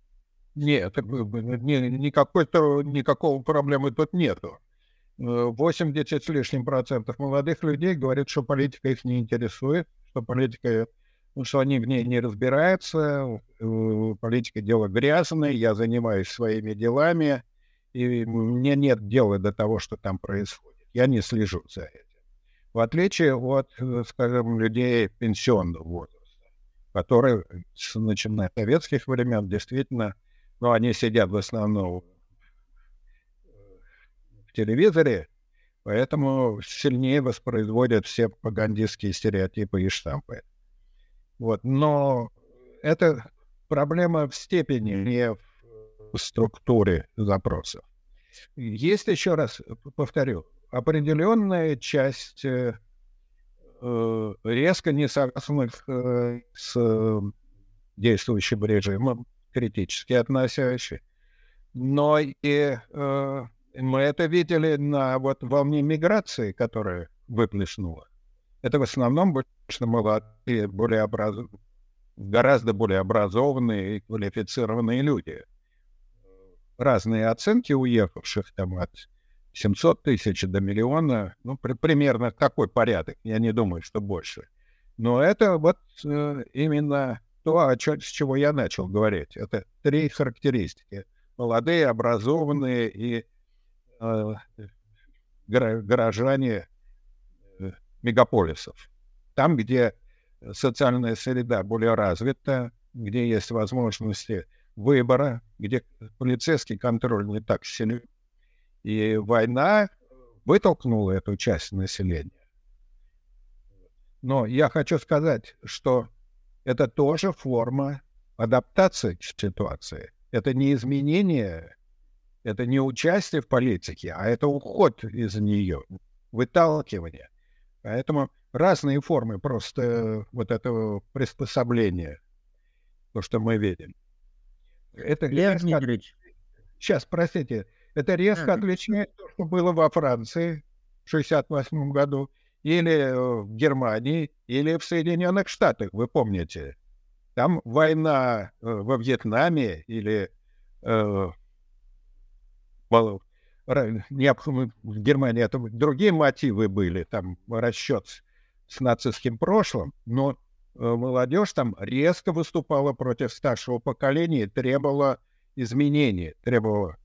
Нет, не, никакой, никакого проблемы тут нету. 80 э, с лишним процентов молодых людей говорят, что политика их не интересует, что политика ну, что они в ней не разбираются, политика дело грязное, я занимаюсь своими делами, и мне нет дела до того, что там происходит. Я не слежу за этим. В отличие от, э, скажем, людей пенсионного возраста, которые, начиная с советских времен, действительно, ну, они сидят в основном телевизоре, поэтому сильнее воспроизводят все пропагандистские стереотипы и штампы. Вот. Но это проблема в степени, не в структуре запросов. Есть еще раз, повторю, определенная часть э, э резко не согласных э, с действующим режимом, критически относящих, но и э, мы это видели на вот волне миграции, которая выплеснула. Это в основном больше молодые, более образ... гораздо более образованные и квалифицированные люди. Разные оценки уехавших там от 700 тысяч до миллиона, ну, при, примерно такой порядок, я не думаю, что больше. Но это вот э, именно то, о чем, с чего я начал говорить. Это три характеристики. Молодые, образованные и горожане мегаполисов. Там, где социальная среда более развита, где есть возможности выбора, где полицейский контроль не так силен. И война вытолкнула эту часть населения. Но я хочу сказать, что это тоже форма адаптации к ситуации. Это не изменение, это не участие в политике, а это уход из нее, выталкивание. Поэтому разные формы просто вот этого приспособления, то, что мы видим. Это Лев резко... Дмитриевич. Сейчас, простите. Это резко а. отличает то, что было во Франции в 1968 году, или э, в Германии, или в Соединенных Штатах, вы помните. Там война э, во Вьетнаме или э, необходимо, в Германии это другие мотивы были, там расчет с нацистским прошлым, но э, молодежь там резко выступала против старшего поколения, требовала изменений, требовала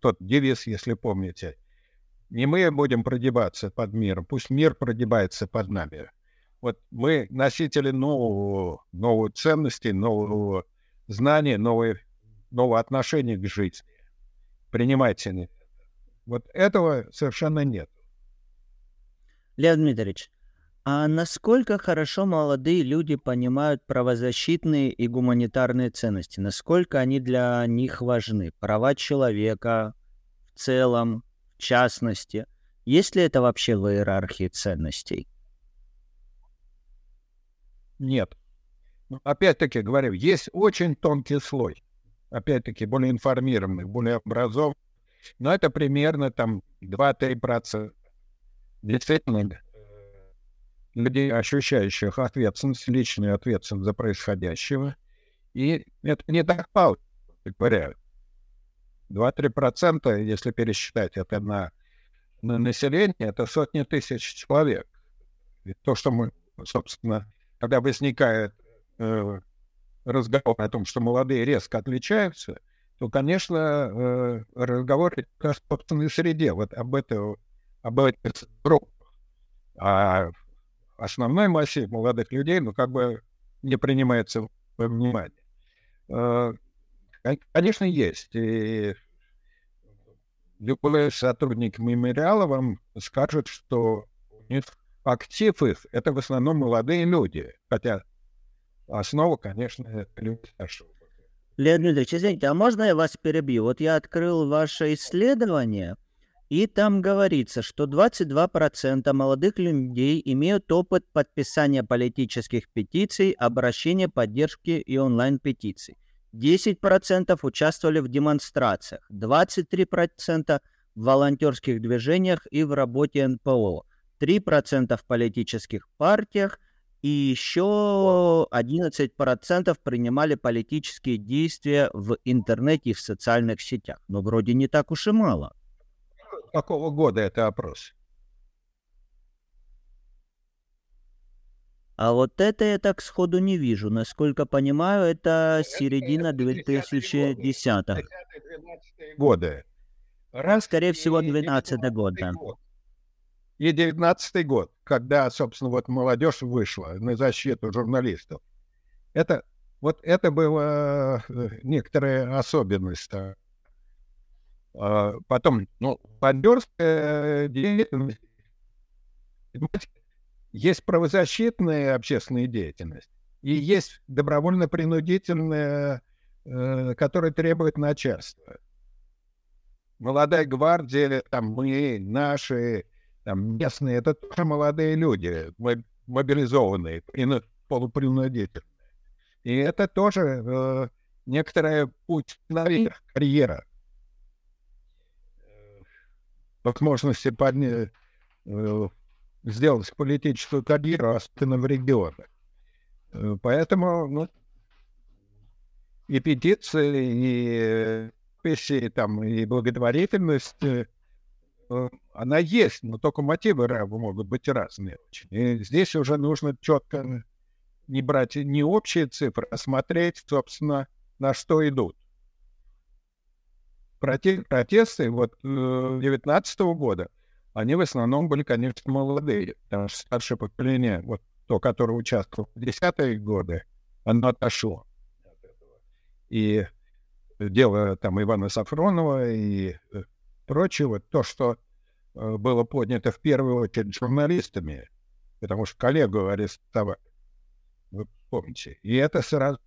тот девиз, если помните. Не мы будем продеваться под миром, пусть мир продевается под нами. Вот мы носители нового, нового ценностей, нового знания, нового, нового отношения к жизни принимайте. Вот этого совершенно нет. Леонид Дмитриевич, А насколько хорошо молодые люди понимают правозащитные и гуманитарные ценности? Насколько они для них важны? Права человека в целом, в частности. Есть ли это вообще в иерархии ценностей? Нет. Опять-таки говорю, есть очень тонкий слой. Опять-таки, более информированных, более образованных. Но это примерно там 2-3%. Действительно, людей, ощущающих ответственность, личную ответственность за происходящего. И это не так мало, говоря. 2-3%, если пересчитать это на, на население, это сотни тысяч человек. И то, что мы, собственно, когда возникает э, разговор о том, что молодые резко отличаются, то, конечно, э, разговор о собственной среде, вот об, этом, об этих группах. А основной массе молодых людей, ну, как бы не принимается во внимание. Э, конечно, есть. И любой сотрудник мемориала вам скажет, что у них актив их — это в основном молодые люди. Хотя основа, конечно, люди старшего. Леонид Ильич, извините, а можно я вас перебью? Вот я открыл ваше исследование — и там говорится, что 22% молодых людей имеют опыт подписания политических петиций, обращения поддержки и онлайн-петиций. 10% участвовали в демонстрациях, 23% в волонтерских движениях и в работе НПО, 3% в политических партиях и еще 11% принимали политические действия в интернете и в социальных сетях. Но вроде не так уж и мало какого года это опрос? А вот это я так сходу не вижу. Насколько понимаю, это середина 2010-х. Годы. Раз, Скорее всего, 12 год, да. И 19 год, когда, собственно, вот молодежь вышла на защиту журналистов. Это, вот это была э, некоторая особенность а, потом, ну, партнерская деятельность. Есть правозащитная общественная деятельность, и есть добровольно-принудительная, э, которая требует начальства. Молодая гвардия, там мы, наши, там местные, это тоже молодые люди, мобилизованные, полупринудительные. И это тоже э, некоторая путь наверх, карьера возможности подня... Э, сделать политическую карьеру, особенно в регионах. Э, поэтому ну, и петиции, и письма, там, и благотворительность, э, она есть, но только мотивы могут быть разные. И здесь уже нужно четко не брать не общие цифры, а смотреть, собственно, на что идут протесты вот 19 -го года, они в основном были, конечно, молодые, потому что старшее поколение, вот то, которое участвовало в 10-е годы, оно отошло. И дело там Ивана Сафронова и э, прочего, то, что э, было поднято в первую очередь журналистами, потому что коллегу арестовали, вы помните. И это сразу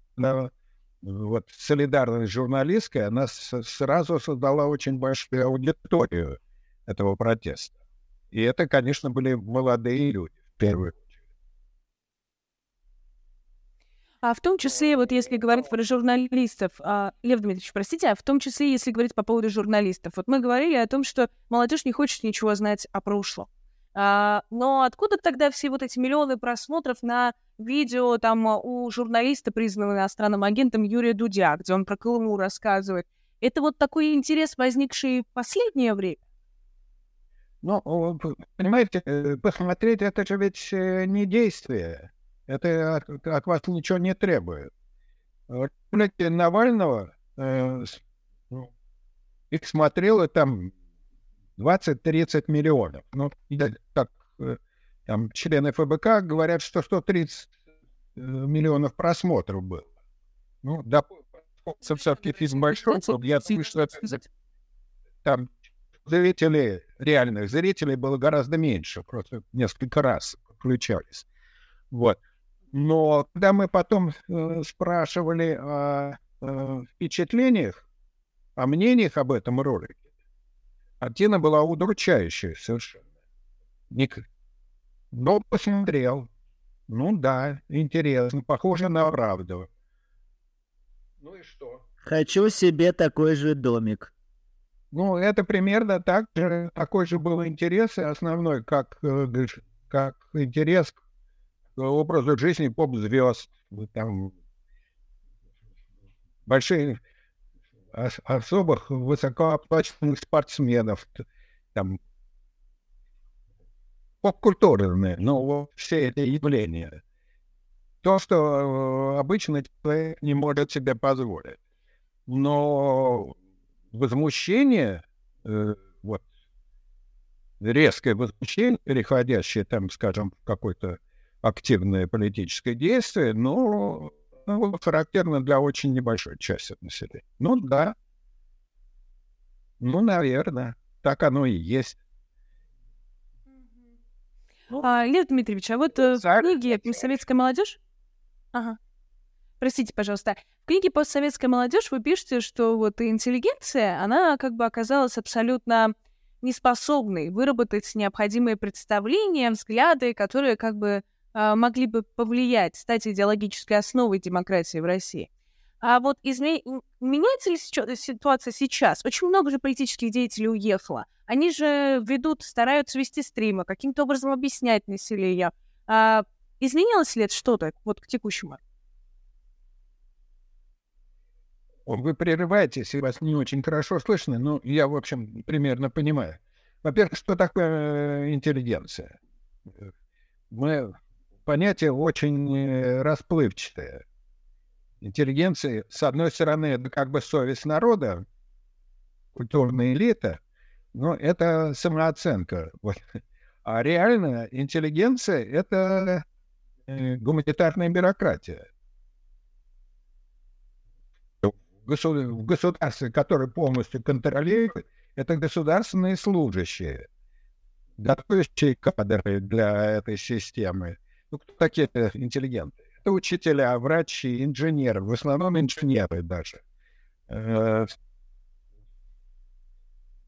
вот солидарность журналистская, она сразу создала очень большую аудиторию этого протеста. И это, конечно, были молодые люди, в первую очередь. А в том числе, вот если говорить про журналистов, а, Лев Дмитриевич, простите, а в том числе, если говорить по поводу журналистов, вот мы говорили о том, что молодежь не хочет ничего знать о прошлом. А, но откуда тогда все вот эти миллионы просмотров на видео там а, у журналиста, признанного иностранным агентом Юрия Дудя, где он про Колыму рассказывает? Это вот такой интерес, возникший в последнее время? Ну, понимаете, э, посмотреть, это же ведь э, не действие. Это от, от вас ничего не требует. Помните, Навального, э, ну, их смотрело там 20-30 миллионов. Ну, как э, там члены ФБК говорят, что 130 э, миллионов просмотров было. Ну, да, все-таки фильм большой, я думаю, что там зрителей, реальных зрителей было гораздо меньше, просто несколько раз. включались. Вот. Но когда мы потом э, спрашивали о э, впечатлениях, о мнениях об этом ролике, картина была удручающая совершенно. Ник... Но посмотрел. Ну да, интересно, похоже на правду. Ну и что? Хочу себе такой же домик. Ну, это примерно так же, такой же был интерес основной, как, э, как интерес к образу жизни поп-звезд. Там большие особых высокооплачиваемых спортсменов, там поп-культурные, но все эти явления. То, что э, обычно человек не может себе позволить. Но возмущение, э, вот, резкое возмущение, переходящее, там, скажем, в какой-то активное политическое действие, но ну, характерно для очень небольшой части населения. Ну да. Ну, наверное, так оно и есть. Ну, а, Лев Дмитриевич, а вот э, в книге «Постсоветская молодежь» Ага. Простите, пожалуйста. В книге «Постсоветская молодежь» вы пишете, что вот интеллигенция, она как бы оказалась абсолютно неспособной выработать необходимые представления, взгляды, которые как бы могли бы повлиять, стать идеологической основой демократии в России. А вот изме... меняется ли ситуация сейчас? Очень много же политических деятелей уехало. Они же ведут, стараются вести стримы, каким-то образом объяснять населению. А изменилось ли это что-то вот к текущему? Вы прерываетесь, и вас не очень хорошо слышно, но я, в общем, примерно понимаю. Во-первых, что такое э, интеллигенция? Мы понятие очень э, расплывчатое. Интеллигенция, с одной стороны, это как бы совесть народа, культурная элита, но это самооценка. А реально интеллигенция — это э, гуманитарная бюрократия. В государстве, которое полностью контролирует, это государственные служащие, готовящие кадры для этой системы — ну, кто такие интеллигенты? Это учителя, врачи, инженеры, в основном инженеры даже. Э,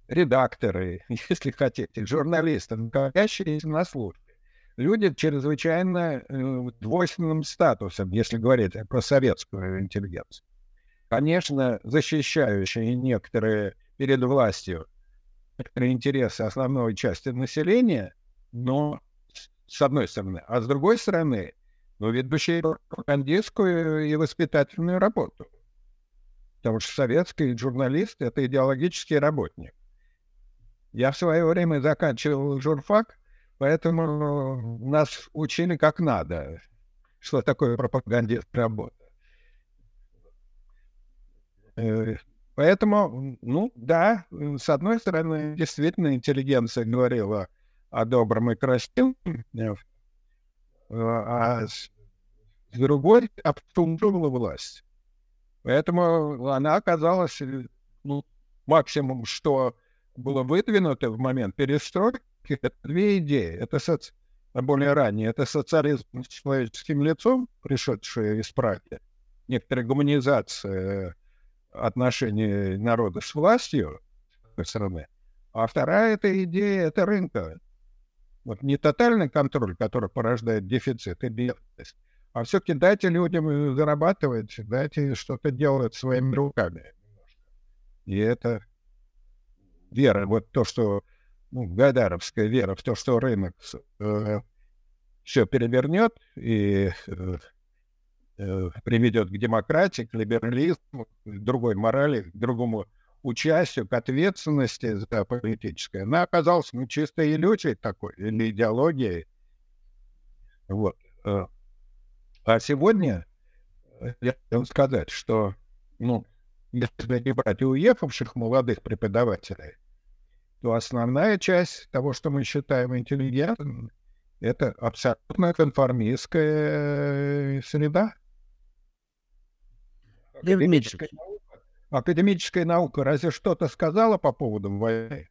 редакторы, если хотите, журналисты, находящиеся на службе. Люди чрезвычайно э, двойственным статусом, если говорить про советскую интеллигенцию. Конечно, защищающие некоторые перед властью интересы основной части населения, но с одной стороны. А с другой стороны, ну, ведущие пропагандистскую и воспитательную работу. Потому что советский журналист — это идеологический работник. Я в свое время заканчивал журфак, поэтому нас учили как надо, что такое пропагандист работа. Э, поэтому, ну да, с одной стороны, действительно интеллигенция говорила о добром и красивом, э, а с другой обтумживала власть. Поэтому она оказалась, э, ну, максимум, что было выдвинуто в момент перестройки, это две идеи. Это соци... более ранее, это социализм с человеческим лицом, пришедший из Праги, некоторая гуманизация отношений народа с властью, с одной стороны, а вторая эта идея — это рынка. Вот не тотальный контроль, который порождает дефицит и бедность, а все-таки дайте людям э, зарабатывать, дайте что-то делать своими руками. И это вера, вот то, что ну, Гайдаровская вера в то, что рынок э, все перевернет и э, э, приведет к демократии, к либерализму, к другой морали, к другому участию, к ответственности за политическое, она оказалась ну, чисто иллюзией такой, или идеологией. Вот. Э. А сегодня э, я хочу сказать, что, ну, если не брать уехавших молодых преподавателей, то основная часть того, что мы считаем интеллигентным, это абсолютно конформистская э, среда. Лев Дмитриевич, академическая наука разве что-то сказала по поводу войны?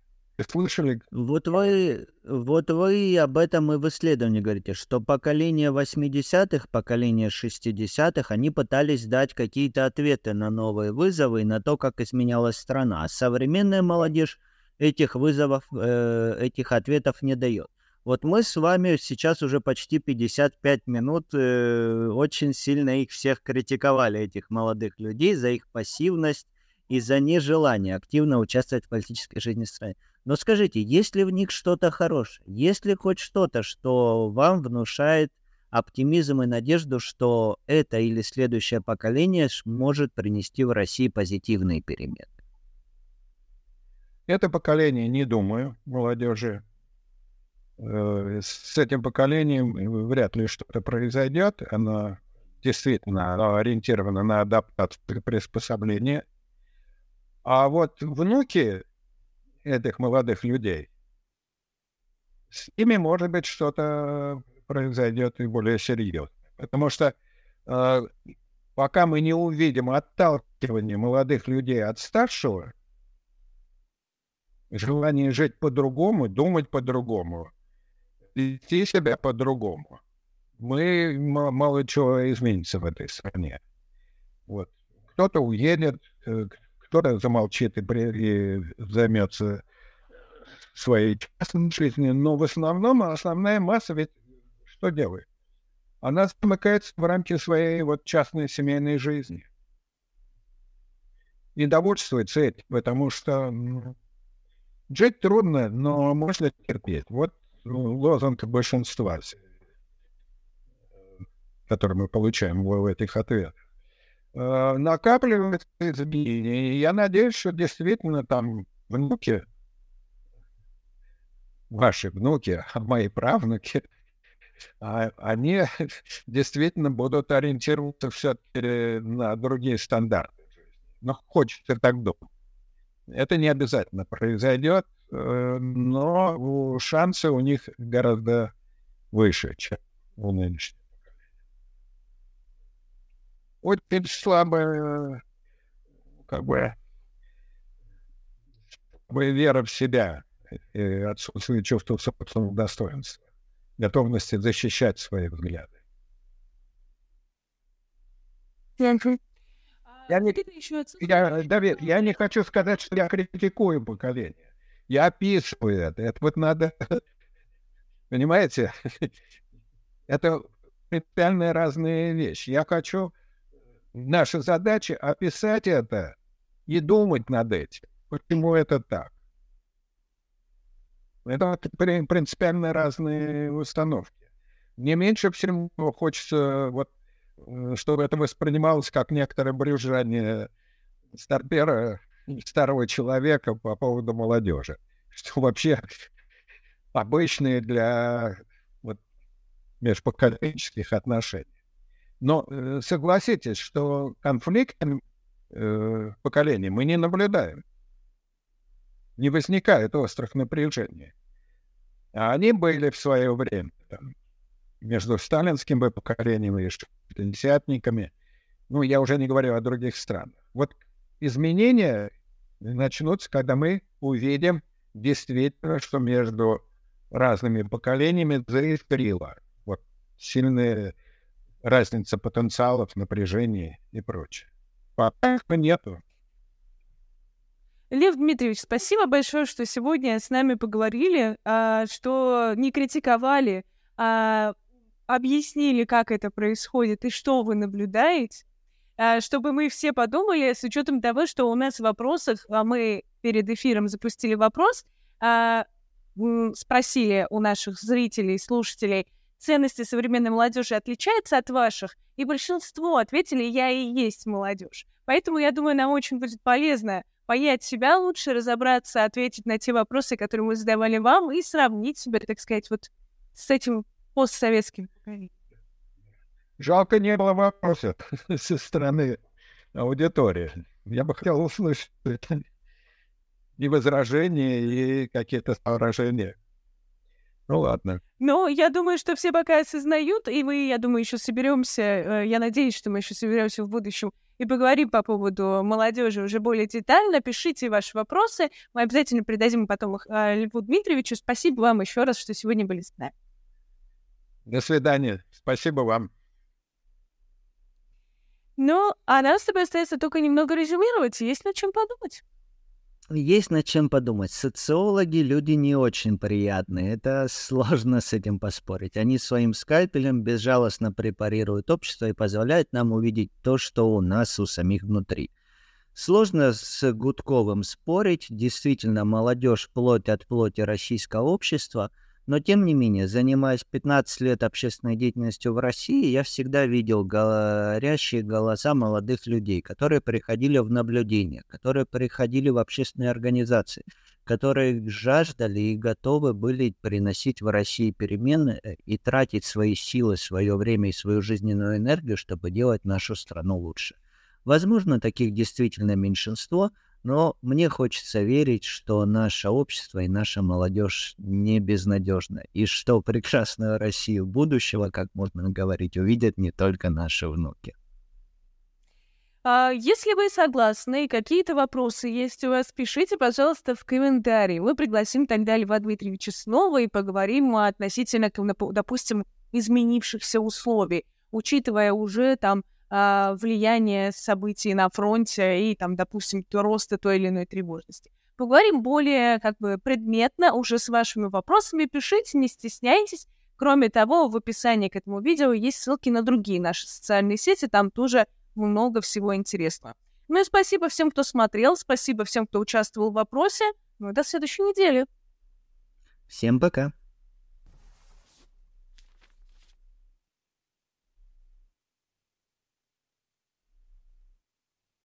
слышали? Вот вы, вот вы об этом и в исследовании говорите, что поколение 80-х, поколение 60-х, они пытались дать какие-то ответы на новые вызовы и на то, как изменялась страна. А современная молодежь этих вызовов, э, этих ответов не дает. Вот мы с вами сейчас уже почти 55 минут э, очень сильно их всех критиковали, этих молодых людей, за их пассивность и за нежелание активно участвовать в политической жизни страны. Но скажите, есть ли в них что-то хорошее? Есть ли хоть что-то, что вам внушает оптимизм и надежду, что это или следующее поколение может принести в России позитивные перемены? Это поколение, не думаю, молодежи. Э, с этим поколением вряд ли что-то произойдет. Оно действительно ориентировано на адаптацию приспособление. А вот внуки этих молодых людей, с ними, может быть, что-то произойдет и более серьезно. Потому что э, пока мы не увидим отталкивание молодых людей от старшего, желание жить по-другому, думать по-другому, вести себя по-другому. Мы мало чего изменится в этой стране. Вот. Кто-то уедет, э, кто-то замолчит и, и займется своей частной жизнью, но в основном основная масса ведь что делает? Она замыкается в рамки своей вот частной семейной жизни. И довольствуется этим, потому что ну, жить трудно, но можно терпеть. Вот лозунг большинства, который мы получаем в этих ответах. Э, накапливается изменения. И я надеюсь, что действительно там внуки, ваши внуки, а мои правнуки, а, они действительно будут ориентироваться все-таки на другие стандарты. Но хочется так думать. Это не обязательно произойдет, Э, но шансы у них гораздо выше, чем у нынешнего Очень слабая, как бы, вера в себя и отсутствие чувства собственного достоинства, готовности защищать свои взгляды. Я не, я, Давид, я не хочу сказать, что я критикую поколение. Я описываю это. Это вот надо... Понимаете? Это принципиально разные вещи. Я хочу... Наша задача — описать это и думать над этим. Почему это так? Это принципиально разные установки. Мне меньше всего хочется, вот, э, чтобы это воспринималось как некоторое брюзжание старпера старого человека по поводу молодежи, что вообще обычные для вот, межпоколенческих отношений. Но э, согласитесь, что конфликт э, поколений мы не наблюдаем. Не возникает острых напряжений. А они были в свое время там, между сталинским поколением и шестидесятниками. Ну, я уже не говорю о других странах. Вот изменения начнутся, когда мы увидим действительно, что между разными поколениями заискрило. Вот сильная разница потенциалов, напряжения и прочее. Пока нету. Лев Дмитриевич, спасибо большое, что сегодня с нами поговорили, а, что не критиковали, а объяснили, как это происходит и что вы наблюдаете. А, чтобы мы все подумали, с учетом того, что у нас в вопросах, а мы перед эфиром запустили вопрос, а, спросили у наших зрителей, слушателей, ценности современной молодежи отличаются от ваших, и большинство ответили, я и есть молодежь. Поэтому, я думаю, нам очень будет полезно понять себя лучше, разобраться, ответить на те вопросы, которые мы задавали вам, и сравнить себя, так сказать, вот с этим постсоветским поколением. Жалко, не было вопросов со стороны аудитории. Я бы хотел услышать и возражения, и какие-то соображения. Ну ладно. Ну, я думаю, что все пока осознают, и мы, я думаю, еще соберемся. Э, я надеюсь, что мы еще соберемся в будущем и поговорим по поводу молодежи уже более детально. Пишите ваши вопросы. Мы обязательно передадим потом их э, Льву Дмитриевичу. Спасибо вам еще раз, что сегодня были с нами. До свидания. Спасибо вам. Ну, а нам с тобой остается только немного резюмировать. Есть над чем подумать. Есть над чем подумать. Социологи люди не очень приятные. Это сложно с этим поспорить. Они своим скальпелем безжалостно препарируют общество и позволяют нам увидеть то, что у нас у самих внутри. Сложно с Гудковым спорить. Действительно, молодежь плоть от плоти российского общества — но тем не менее, занимаясь 15 лет общественной деятельностью в России, я всегда видел горящие голоса молодых людей, которые приходили в наблюдение, которые приходили в общественные организации, которые жаждали и готовы были приносить в России перемены э, и тратить свои силы, свое время и свою жизненную энергию, чтобы делать нашу страну лучше. Возможно, таких действительно меньшинство – но мне хочется верить, что наше общество и наша молодежь не безнадежна, и что прекрасную Россию будущего, как можно говорить, увидят не только наши внуки. А если вы согласны какие-то вопросы есть у вас, пишите, пожалуйста, в комментарии. Мы пригласим тогда Льва Дмитриевича снова и поговорим относительно, допустим, изменившихся условий, учитывая уже там э, влияние событий на фронте и, там, допустим, роста той или иной тревожности. Поговорим более как бы предметно уже с вашими вопросами. Пишите, не стесняйтесь. Кроме того, в описании к этому видео есть ссылки на другие наши социальные сети, там тоже много всего интересного. Ну и спасибо всем, кто смотрел, спасибо всем, кто участвовал в вопросе. Ну и до следующей недели. Всем пока.